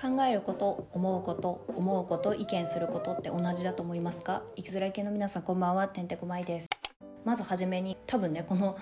考えること思うこと思うこと意見することって同じだと思いますか？生きづらい系の皆さんこんばんは。てんてこまいです。まずはじめに多分ねこの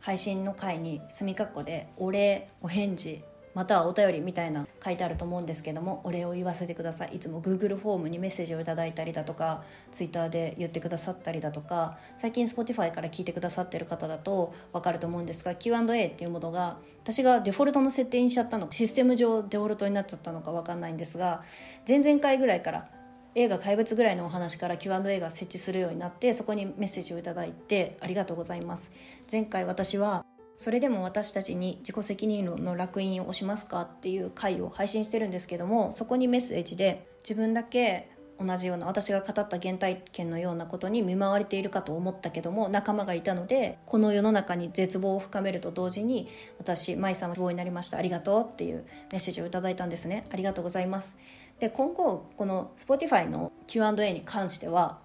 配信の回に隅かっこでお礼お返事またはお便りみたいな書いてあると思うんですけどもお礼を言わせてください。いつも Google フォームにメッセージをいただいたりだとか Twitter で言ってくださったりだとか最近 Spotify から聞いてくださってる方だと分かると思うんですが Q&A っていうものが私がデフォルトの設定にしちゃったのシステム上デフォルトになっちゃったのか分かんないんですが前々回ぐらいから映画怪物ぐらいのお話から Q&A が設置するようになってそこにメッセージをいただいてありがとうございます。前回私はそれでも私たちに自己責任論の烙印を押しますか？っていう回を配信してるんですけどもそこにメッセージで自分だけ同じような私が語った原体験のようなことに見舞われているかと思ったけども仲間がいたのでこの世の中に絶望を深めると同時に私舞さんは希望になりました。ありがとうっていうメッセージをいただいたんですね。ありがとうございます。で今後この Spotify の Q&A に関しては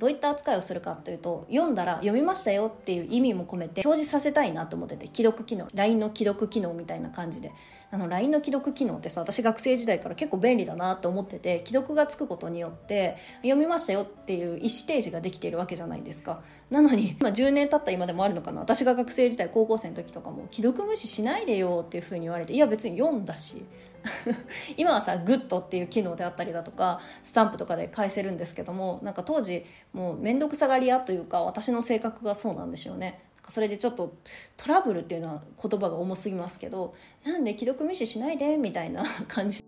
どういった扱いをするかというと読んだら読みましたよっていう意味も込めて表示させたいなと思ってて既読機能 LINE の既読機能みたいな感じで。あの LINE の既読機能ってさ私学生時代から結構便利だなと思ってて既読がつくことによって読みましたよっていう意思提示ができているわけじゃないですか。なのに、まあ、10年経った今でもあるのかな。私が学生時代高校生の時とかも既読無視しないでよっていうふうに言われていや別に読んだし 今はさグッドっていう機能であったりだとかスタンプとかで返せるんですけどもなんか当時もう面倒くさがり屋というか私の性格がそうなんでしょうねそれでちょっとトラブルっていうのは言葉が重すぎますけどなんで既読無視しないでみたいな感じ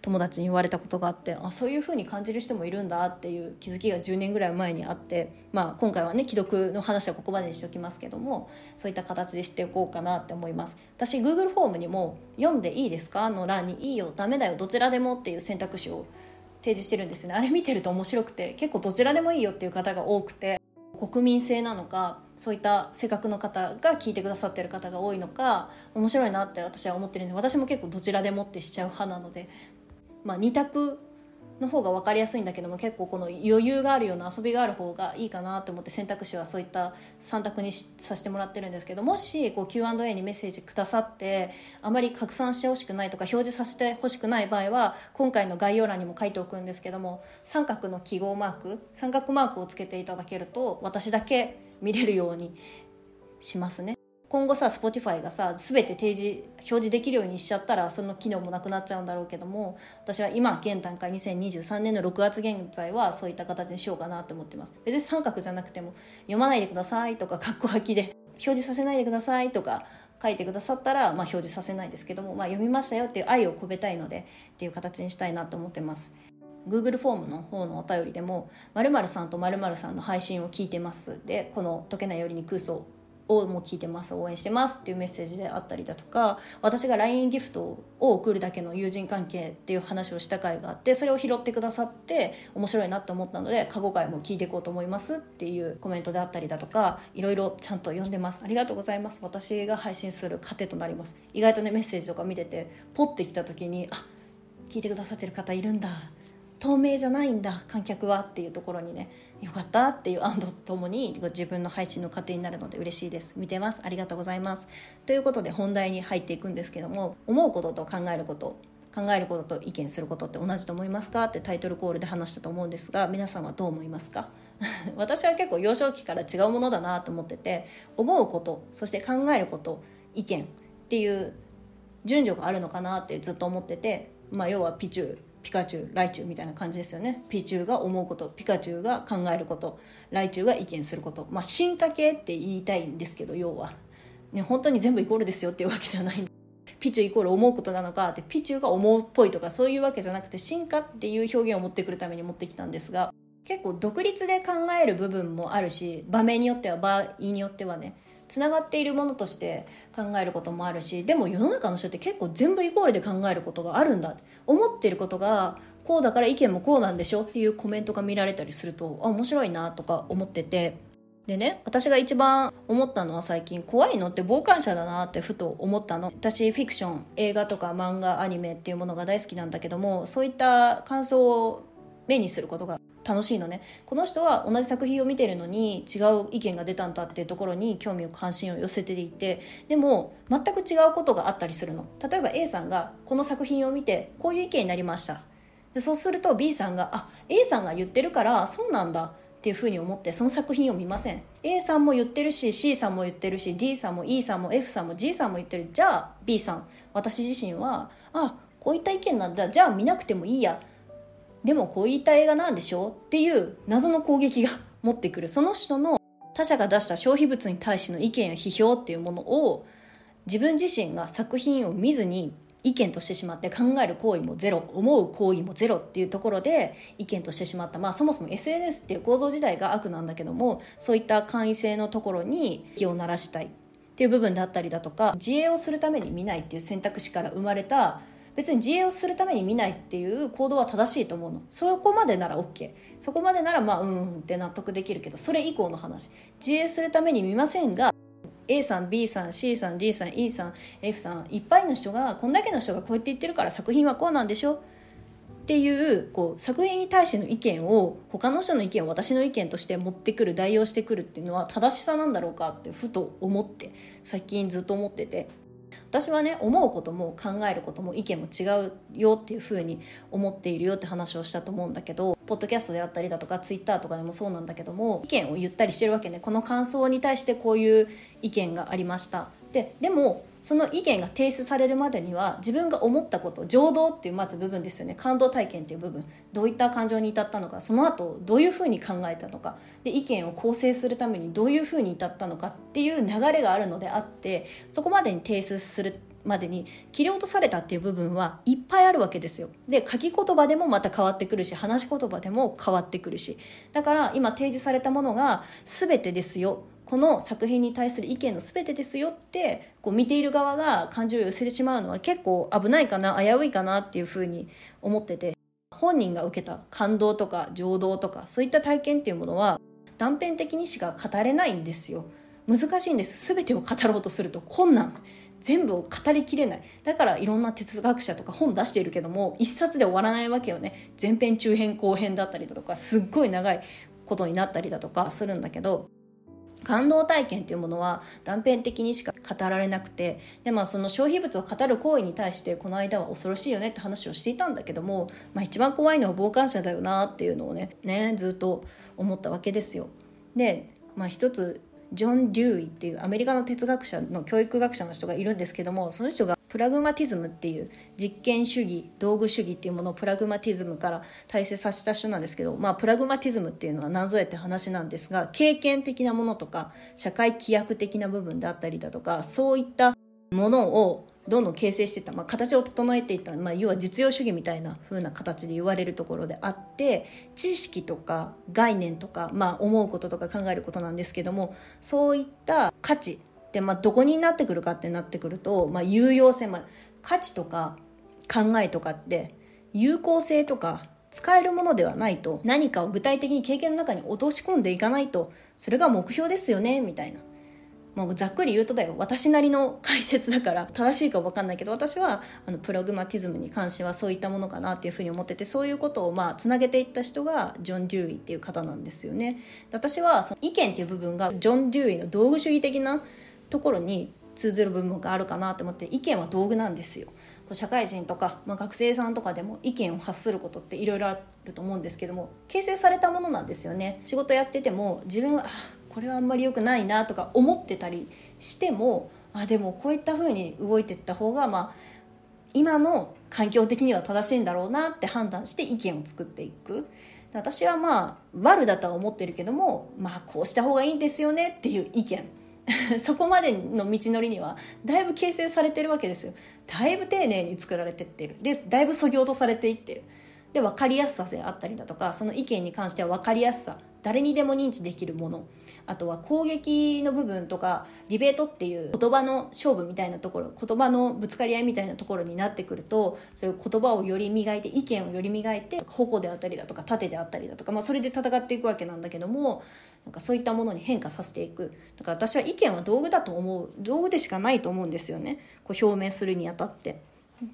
友達に言われたことがあってあそういう風に感じる人もいるんだっていう気づきが10年ぐらい前にあって、まあ、今回はね既読の話はここまでにしておきますけどもそういった形でしておこうかなって思います。私 Google フォームにも「読んでいいですか?」の欄に「いいよダメだよどちらでも」っていう選択肢を提示してるんですね。あれ見てると面白くて結構どちらでもいいよっていう方が多くて国民性なのかそういった性格の方が聞いてくださってる方が多いのか面白いなって私は思ってるんで私も結構どちらでもってしちゃう派なのでまあ、2択の方が分かりやすいんだけども結構この余裕があるような遊びがある方がいいかなと思って選択肢はそういった3択にさせてもらってるんですけどもしこう Q&A にメッセージくださってあまり拡散してほしくないとか表示させてほしくない場合は今回の概要欄にも書いておくんですけども三角の記号マーク三角マークをつけていただけると私だけ見れるようにしますね。今後さ Spotify がさ全て提示表示できるようにしちゃったらその機能もなくなっちゃうんだろうけども私は今現段階2023年の6月現在はそういった形にしようかなと思ってます。別に三角じゃなくても読まないでくださいとか括弧書きで表示させないでくださいとか書いてくださったら、まあ、表示させないですけども、まあ、読みましたよっていう愛を込めたいのでっていう形にしたいなと思ってます。Google フォームの方のお便りでも「〇〇さんと〇〇さんの配信を聞いてます」でこの「解けないよりに空想」をもう聞いてます応援してますっていうメッセージであったりだとか私が LINE ギフトを送るだけの友人関係っていう話をした回があってそれを拾ってくださって面白いなと思ったので過去回も聞いていこうと思いますっていうコメントであったりだとかいろいろちゃんと読んでます。ありがとうございます。私が配信する糧となります。意外とねメッセージとか見ててポッてきた時にあ聞いてくださってる方いるんだ。透明じゃないんだ観客はっていうところにねよかったっていう案とともに自分の配信の糧になるので嬉しいです。見てます。ありがとうございます。ということで本題に入っていくんですけども思うことと考えること考えることと意見することって同じと思いますか？ってタイトルコールで話したと思うんですが皆さんはどう思いますか？私は結構幼少期から違うものだなと思ってて思うことそして考えること意見っていう順序があるのかなってずっと思っててまあ要はピチューピカチュウライチュウみたいな感じですよね。ピチュウが思うことピカチュウが考えることライチュウが意見すること。まあ進化系って言いたいんですけど要は、ね、本当に全部イコールですよっていうわけじゃないピチュウイコール思うことなのかってピチュウが思うっぽいとかそういうわけじゃなくて進化っていう表現を持ってくるために持ってきたんですが結構独立で考える部分もあるし場面によっては場合によってはねつながっているものとして考えることもあるしでも世の中の人って結構全部イコールで考えることがあるんだ。思ってることがこうだから意見もこうなんでしょ？っていうコメントが見られたりするとあ面白いなとか思ってて。でね私が一番思ったのは最近怖いのって傍観者だなってふと思ったの。私フィクション映画とか漫画アニメっていうものが大好きなんだけどもそういった感想を目にすることが楽しいのね。この人は同じ作品を見てるのに違う意見が出たんだっていうところに興味を関心を寄せていてでも全く違うことがあったりするの。例えば A さんがこの作品を見てこういう意見になりました。でそうすると B さんがあ A さんが言ってるからそうなんだっていうふうに思ってその作品を見ません。A さんも言ってるし C さんも言ってるし D さんも E さんも F さんも G さんも言ってる。じゃあ B さん。私自身はあこういった意見なんだ。じゃあ見なくてもいいや。でもこういった映画なんでしょっていう謎の攻撃が持ってくるその人の他者が出した消費物に対しての意見や批評っていうものを自分自身が作品を見ずに意見としてしまって考える行為もゼロ思う行為もゼロっていうところで意見としてしまったまあそもそも SNS っていう構造自体が悪なんだけどもそういった簡易性のところに気を鳴らしたいっていう部分であったりだとか自衛をするために見ないっていう選択肢から生まれた別に自衛をするために見ないっていう行動は正しいと思うの。そこまでなら OK そこまでならまあうんって納得できるけどそれ以降の話。自衛するために見ませんが A さん B さん C さん D さん E さん F さんいっぱいの人がこんだけの人がこうやって言ってるから作品はこうなんでしょっていうこう作品に対しての意見を他の人の意見を私の意見として持ってくる代用してくるっていうのは正しさなんだろうかってふと思って最近ずっと思ってて。私はね思うことも考えることも意見も違うよっていうふうに思っているよって話をしたと思うんだけどポッドキャストであったりだとかツイッターとかでもそうなんだけども意見を言ったりしてるわけね。この感想に対してこういう意見がありました。ででもその意見が提出されるまでには自分が思ったこと情動っていうまず部分ですよね。感動体験っていう部分。どういった感情に至ったのか。その後どういうふうに考えたのか。で意見を構成するためにどういうふうに至ったのかっていう流れがあるのであってそこまでに提出するまでに切り落とされたっていう部分はいっぱいあるわけですよ。で書き言葉でもまた変わってくるし話し言葉でも変わってくるし。だから今提示されたものが全てですよ。この作品に対する意見の全てですよってこう見ている側が感情を寄せてしまうのは結構危ないかな危ういかなっていうふうに思ってて。本人が受けた感動とか情動とかそういった体験っていうものは断片的にしか語れないんですよ。難しいんです。全てを語ろうとすると困難。全部を語りきれないだからいろんな哲学者とか本出しているけども一冊で終わらないわけよね前編中編後編だったりだとかすっごい長いことになったりだとかするんだけど感動体験っていうものは断片的にしか語られなくてで、まあ、その消費物を語る行為に対してこの間は恐ろしいよねって話をしていたんだけども、まあ、一番怖いのは傍観者だよなっていうのをねねずっと思ったわけですよ。で、まあ、一つジョン・デューイっていうアメリカの哲学者の教育学者の人がいるんですけどもその人がプラグマティズムっていう実験主義道具主義っていうものをプラグマティズムから体制させた人なんですけど、まあ、プラグマティズムっていうのは何ぞやって話なんですが経験的なものとか社会規約的な部分であったりだとかそういったものをどんどん形成していった、まあ、形を整えていった、まあ、要は実用主義みたいな風な形で言われるところであって知識とか概念とか、まあ、思うこととか考えることなんですけどもそういった価値で、まあ、どこになってくるかってなってくると、まあ、有用性、まあ、価値とか考えとかって有効性とか使えるものではないと何かを具体的に経験の中に落とし込んでいかないとそれが目標ですよねみたいな。もうざっくり言うとだよ。私なりの解説だから。正しいか分かんないけど私はあのプラグマティズムに関してはそういったものかなっていうふうに思っててそういうことをまあつなげていった人がジョン・デューイっていう方なんですよね。私はその意見っていう部分がジョン・デューイの道具主義的なところに通ずる部分があるかなと思って意見は道具なんですよ。社会人とか、まあ、学生さんとかでも意見を発することっていろいろあると思うんですけども形成されたものなんですよね。仕事やってても自分はこれはあんまり良くないなとか思ってたりしてもあでもこういった風に動いていった方がまあ今の環境的には正しいんだろうなって判断して意見を作っていく。私はまあ悪だとは思ってるけどもまあこうした方がいいんですよねっていう意見。そこまでの道のりにはだいぶ形成されてるわけですよ。だいぶ丁寧に作られてってる。でだいぶそぎ落とされていってる。で分かりやすさであったりだとかその意見に関しては分かりやすさ。誰にでも認知できるもの。あとは攻撃の部分とかディベートっていう言葉の勝負みたいなところ言葉のぶつかり合いみたいなところになってくるとそういう言葉をより磨いて意見をより磨いて矛であったりだとか盾であったりだとか、まあ、それで戦っていくわけなんだけどもなんかそういったものに変化させていく。だから私は意見は道具だと思う道具でしかないと思うんですよね。こう表明するにあたって。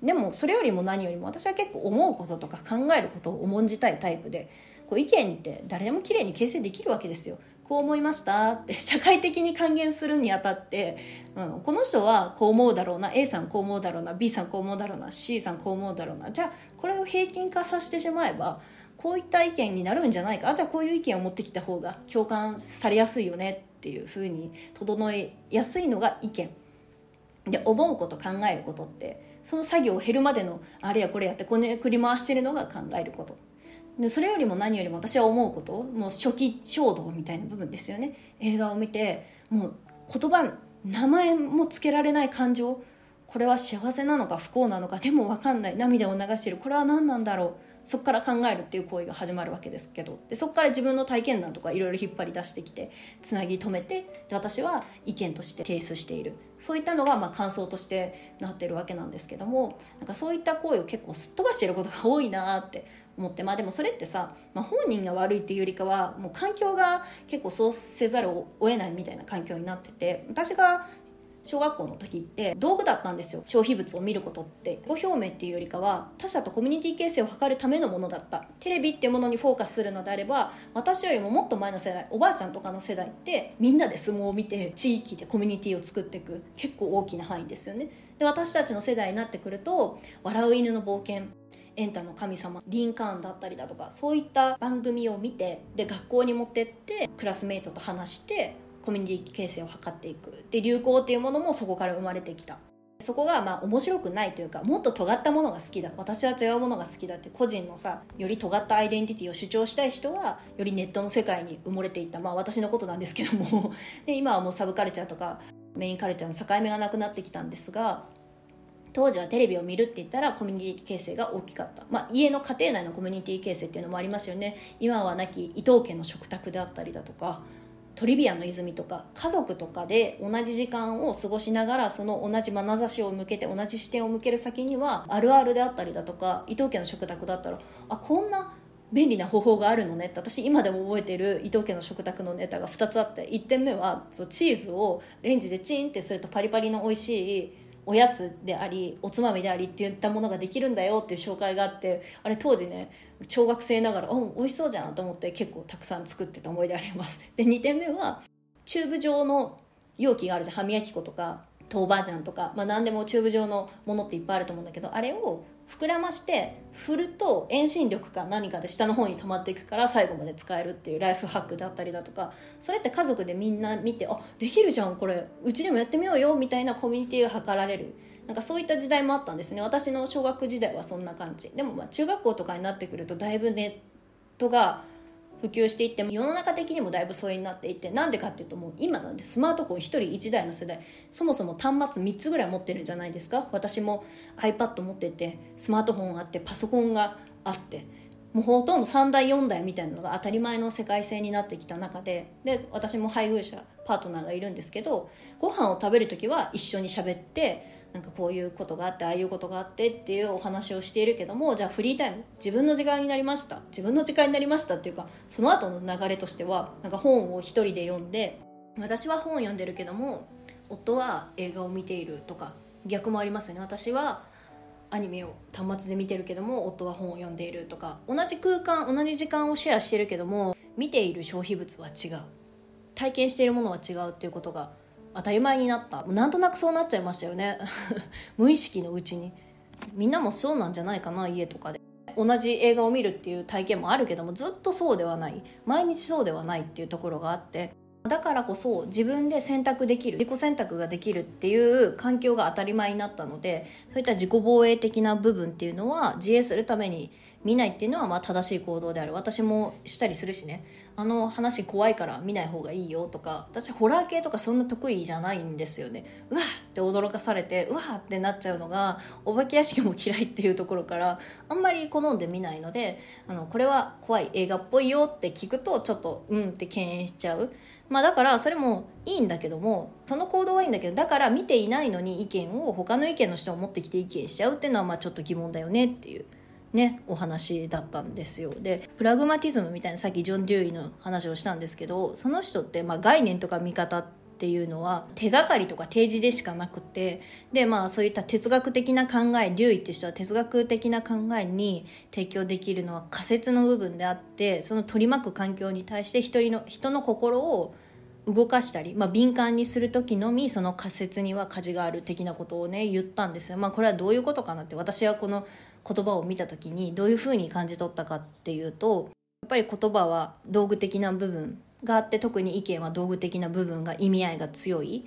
でもそれよりも何よりも私は結構思うこととか考えることを重んじたいタイプで。こう意見って誰でも綺麗に形成できるわけですよ。こう思いましたって社会的に還元するにあたって、うん、この人はこう思うだろうな A さんこう思うだろうな B さんこう思うだろうな C さんこう思うだろうな。じゃあこれを平均化させてしまえばこういった意見になるんじゃないか。あじゃあこういう意見を持ってきた方が共感されやすいよねっていうふうに整えやすいのが意見。で思うこと考えることってその作業を減るまでのあれやこれやってこねくり回してるのが考えること。でそれよりも何よりも私は思うこともう初期衝動みたいな部分ですよね。映画を見てもう言葉名前も付けられない感情。これは幸せなのか不幸なのかでも分かんない。涙を流してる。これは何なんだろう。そこから考えるっていう行為が始まるわけですけど。でそこから自分の体験談とかいろいろ引っ張り出してきてつなぎ止めてで私は意見として提出している。そういったのがまあ感想としてなってるわけなんですけどもなんかそういった行為を結構すっ飛ばしてることが多いなって思ってまあでもそれってさ、まあ、本人が悪いっていうよりかはもう環境が結構そうせざるを得ないみたいな環境になってて私が小学校の時って道具だったんですよ。消費物を見ることって。ご表明っていうよりかは他者とコミュニティ形成を図るためのものだった。テレビっていうものにフォーカスするのであれば私よりももっと前の世代おばあちゃんとかの世代ってみんなで相撲を見て地域でコミュニティを作っていく結構大きな範囲ですよね。で私たちの世代になってくると「笑う犬の冒険」エンタの神様リンカーンだったりだとかそういった番組を見てで学校に持ってってクラスメートと話してコミュニティ形成を図っていく。で流行っていうものもそこから生まれてきた。そこがまあ面白くないというかもっと尖ったものが好きだ。私は違うものが好きだって個人のさより尖ったアイデンティティを主張したい人はよりネットの世界に埋もれていった。まあ私のことなんですけども。で今はもうサブカルチャーとかメインカルチャーの境目がなくなってきたんですが当時はテレビを見るって言ったらコミュニティ形成が大きかった、まあ、家の家庭内のコミュニティ形成っていうのもありますよね。今はなき伊藤家の食卓であったりだとかトリビアの泉とか家族とかで同じ時間を過ごしながらその同じ眼差しを向けて同じ視点を向ける先にはあるあるであったりだとか伊藤家の食卓だったらあこんな便利な方法があるのねって私今でも覚えてる伊藤家の食卓のネタが2つあって1点目はチーズをレンジでチンってするとパリパリの美味しいおやつでありおつまみでありっていったものができるんだよっていう紹介があってあれ当時ね小学生ながら「お美味しそうじゃん」と思って結構たくさん作ってた思い出あります。で2点目はチューブ状の容器があるじゃん。歯磨き粉とか豆板醤とか、まあ、何でもチューブ状のものっていっぱいあると思うんだけどあれを膨らまして振ると遠心力か何かで下の方に溜まっていくから最後まで使えるっていうライフハックだったりだとかそれって家族でみんな見てあできるじゃんこれうちでもやってみようよみたいなコミュニティが図られる。なんかそういった時代もあったんですね。私の小学時代はそんな感じ。でもまあ中学校とかになってくるとだいぶネットが普及していって世の中的にもだいぶ疎遠になっていってなんでかっていうともう今なんでスマートフォン1人1台の世代そもそも端末3つぐらい持ってるんじゃないですか？私も iPad 持っててスマートフォンあってパソコンがあってもうほとんど3台4台みたいなのが当たり前の世界線になってきた中でで私も配偶者パートナーがいるんですけどご飯を食べる時は一緒に喋ってなんかこういうことがあってああいうことがあってっていうお話をしているけどもじゃあフリータイム自分の時間になりました。自分の時間になりましたっていうかその後の流れとしてはなんか本を一人で読んで私は本を読んでるけども夫は映画を見ているとか逆もありますよね。私はアニメを端末で見てるけども夫は本を読んでいるとか同じ空間同じ時間をシェアしてるけども見ている消費物は違う。体験しているものは違うっていうことが当たり前になった。なんとなくそうなっちゃいましたよね。無意識のうちに。みんなもそうなんじゃないかな家とかで。同じ映画を見るっていう体験もあるけどもずっとそうではない。毎日そうではないっていうところがあって。だからこそ自分で選択できる自己選択ができるっていう環境が当たり前になったのでそういった自己防衛的な部分っていうのは自衛するために見ないっていうのはまあ正しい行動である。私もしたりするしね。あの話怖いから見ない方がいいよとか私ホラー系とかそんな得意じゃないんですよねうわって驚かされてうわってなっちゃうのがお化け屋敷も嫌いっていうところからあんまり好んで見ないのであのこれは怖い映画っぽいよって聞くとちょっとうんって敬遠しちゃう。まあだからそれもいいんだけどもその行動はいいんだけどだから見ていないのに意見を他の意見の人を持ってきて意見しちゃうっていうのはまあちょっと疑問だよねっていうねお話だったんですよ。でプラグマティズムみたいなさっきジョン・デューイの話をしたんですけどその人ってまあ概念とか見方っていうのは手がかりとか提示でしかなくてでまあそういった哲学的な考え竜医っていう人は哲学的な考えに提供できるのは仮説の部分であってその取り巻く環境に対して人の人の心を動かしたり、まあ、敏感にする時のみその仮説には価値がある的なことをね言ったんですよ。まあ、これはどういうことかなって私はこの言葉を見た時にどういうふうに感じ取ったかっていうとやっぱり言葉は道具的な部分があって特に意見は道具的な部分が意味合いが強い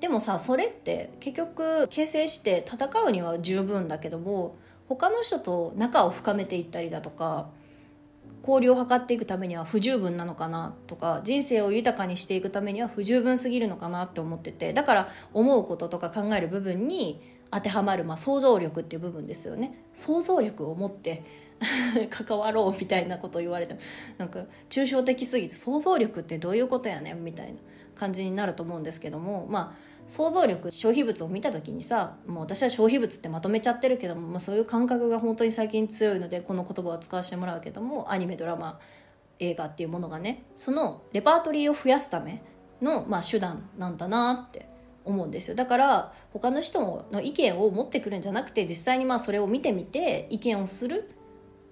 でもさそれって結局形成して戦うには十分だけども他の人と仲を深めていったりだとか交流を図っていくためには不十分なのかなとか人生を豊かにしていくためには不十分すぎるのかなって思っててだから思うこととか考える部分に当てはまる、まあ、想像力っていう部分ですよね。想像力を持って 関わろうみたいなことを言われてもなんか抽象的すぎて想像力ってどういうことやねんみたいな感じになると思うんですけどもまあ想像力消費物を見た時にさもう私は消費物ってまとめちゃってるけども、まあ、そういう感覚が本当に最近強いのでこの言葉を使わせてもらうけどもアニメドラマ映画っていうものがねそのレパートリーを増やすための、まあ、手段なんだなって思うんですよ。だから他の人の意見を持ってくるんじゃなくて実際にまあそれを見てみて意見をする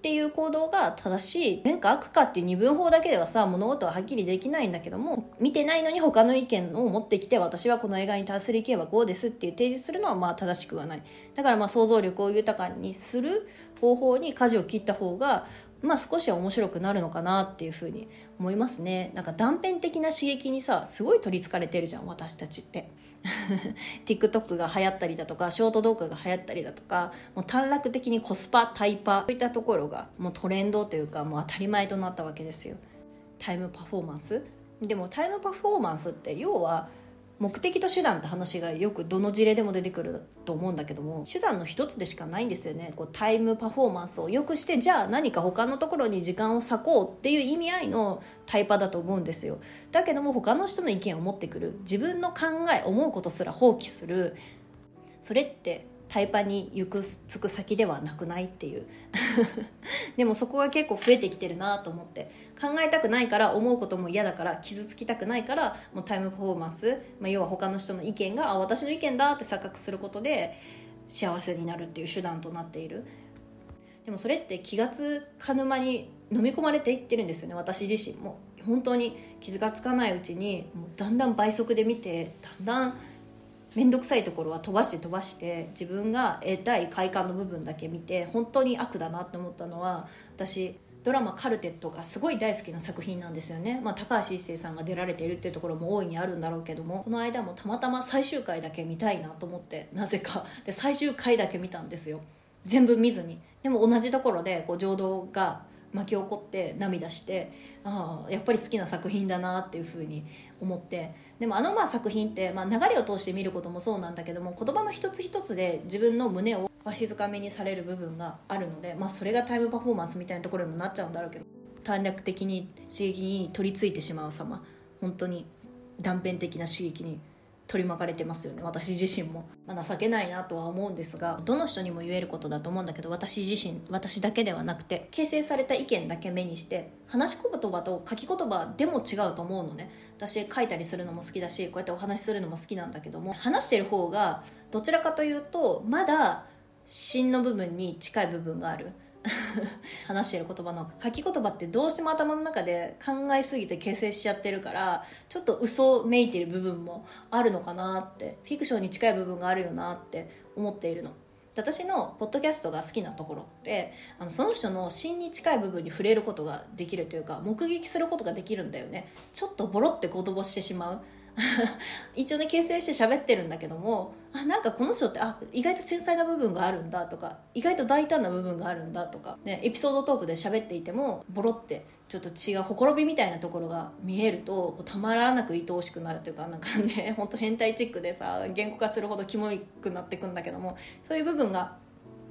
っていう行動が正しい善か悪かっていう二分法だけではさ物事ははっきりできないんだけども見てないのに他の意見を持ってきて私はこの映画に対する意見はこうですっていう提示するのはまあ正しくはない。だからまあ想像力を豊かにする方法に舵を切った方がまあ少しは面白くなるのかなっていうふうに思いますね。なんか断片的な刺激にさすごい取りつかれてるじゃん私たちって。TikTok が流行ったりだとかショート動画が流行ったりだとかもう短絡的にコスパタイパーといったところがもうトレンドというかもう当たり前となったわけですよ。タイムパフォーマンス？でもタイムパフォーマンスって要は目的と手段って話がよくどの事例でも出てくると思うんだけども手段の一つでしかないんですよね。こうタイムパフォーマンスを良くしてじゃあ何か他のところに時間を割こうっていう意味合いのタイパだと思うんですよ。だけども他の人の意見を持ってくる。自分の考え思うことすら放棄する。それってタイパに行くつく先ではなくないっていう。でもそこが結構増えてきてるなと思って考えたくないから思うことも嫌だから傷つきたくないからもうタイムパフォーマンス、まあ、要は他の人の意見があ私の意見だって錯覚することで幸せになるっていう手段となっている。でもそれって気がつかぬ間に飲み込まれていってるんですよね私自身も。本当に傷がつかないうちにもうだんだん倍速で見てだんだん面倒くさいところは飛ばして飛ばして自分が得たい快感の部分だけ見て本当に悪だなって思ったのは私ドラマ「カルテット」がすごい大好きな作品なんですよね、まあ、高橋一生さんが出られているっていうところも大いにあるんだろうけどもこの間もたまたま最終回だけ見たいなと思ってなぜか。で最終回だけ見たんですよ。全部見ずに。でも同じところでこう情動が巻き起こって涙してああやっぱり好きな作品だなっていうふうに思ってでもあのまあ作品って、まあ、流れを通して見ることもそうなんだけども言葉の一つ一つで自分の胸をわしづかめにされる部分があるので、まあ、それがタイムパフォーマンスみたいなところにもなっちゃうんだろうけど短絡的に刺激に取り付いてしまう様本当に断片的な刺激に取り巻かれてますよね。私自身も、まあ、情けないなとは思うんですがどの人にも言えることだと思うんだけど私自身私だけではなくて形成された意見だけ目にして話し言葉と書き言葉でも違うと思うのね。私書いたりするのも好きだしこうやってお話しするのも好きなんだけども話してる方がどちらかというとまだ芯の部分に近い部分がある。話してる言葉の書き言葉ってどうしても頭の中で考えすぎて形成しちゃってるからちょっと嘘めいてる部分もあるのかなってフィクションに近い部分があるよなって思っているの。私のポッドキャストが好きなところってあのその人の芯に近い部分に触れることができるというか目撃することができるんだよね。ちょっとボロって言葉してしまう。一応ね形成して喋ってるんだけどもあなんかこの人ってあ意外と繊細な部分があるんだとか意外と大胆な部分があるんだとか、ね、エピソードトークで喋っていてもボロってちょっと血がほころびみたいなところが見えるとこうたまらなく愛おしくなるというかなんかね 本当変態チックでさ言語化するほどキモいくなってくんだけどもそういう部分が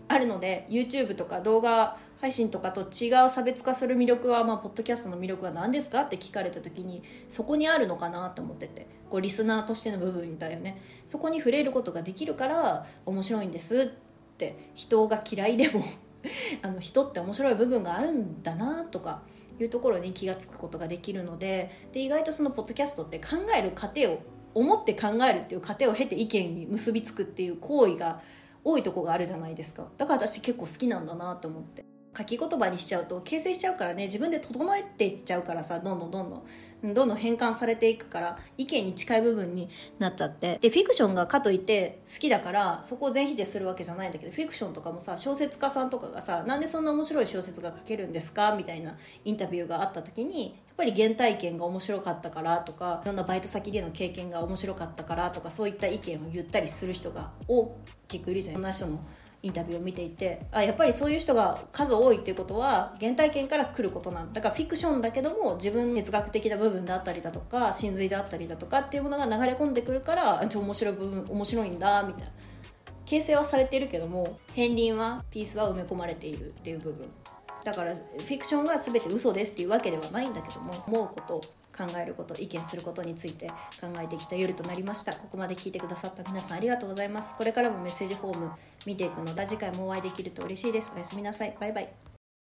あるので YouTube とか動画配信とかと違う差別化する魅力は、まあ、ポッドキャストの魅力は何ですかって聞かれた時にそこにあるのかなと思ってて。こうリスナーとしての部分だよね。そこに触れることができるから面白いんですって人が嫌いでも あの人って面白い部分があるんだなとかいうところに気が付くことができるのでで意外とそのポッドキャストって考える過程を思って考えるっていう過程を経て意見に結びつくっていう行為が多いとこがあるじゃないですか。だから私結構好きなんだなと思って。書き言葉にしちゃうと形成しちゃうからね。自分で整えていっちゃうからさどんどんどんどん。どんどん変換されていくから意見に近い部分になっちゃって。でフィクションがかといって好きだからそこを全否定するわけじゃないんだけどフィクションとかもさ小説家さんとかがさなんでそんな面白い小説が書けるんですか？みたいなインタビューがあった時にやっぱり原体験が面白かったからとかいろんなバイト先での経験が面白かったからとかそういった意見を言ったりする人が大きくいるじゃんそんな人のインタビューを見ていてあやっぱりそういう人が数多いっていうことは原体験から来ることなんだ。からフィクションだけども自分哲学的な部分であったりだとか真髄であったりだとかっていうものが流れ込んでくるから面白い部分面白いんだみたいな。形成はされているけども片鱗はピースは埋め込まれているっていう部分。だからフィクションが全て嘘ですっていうわけではないんだけども思うこと考えること意見することについて考えてきた夜となりました。ここまで聞いてくださった皆さんありがとうございます。これからもメッセージフォーム見ていくので次回もお会いできると嬉しいです。おやすみなさい。バイバイ。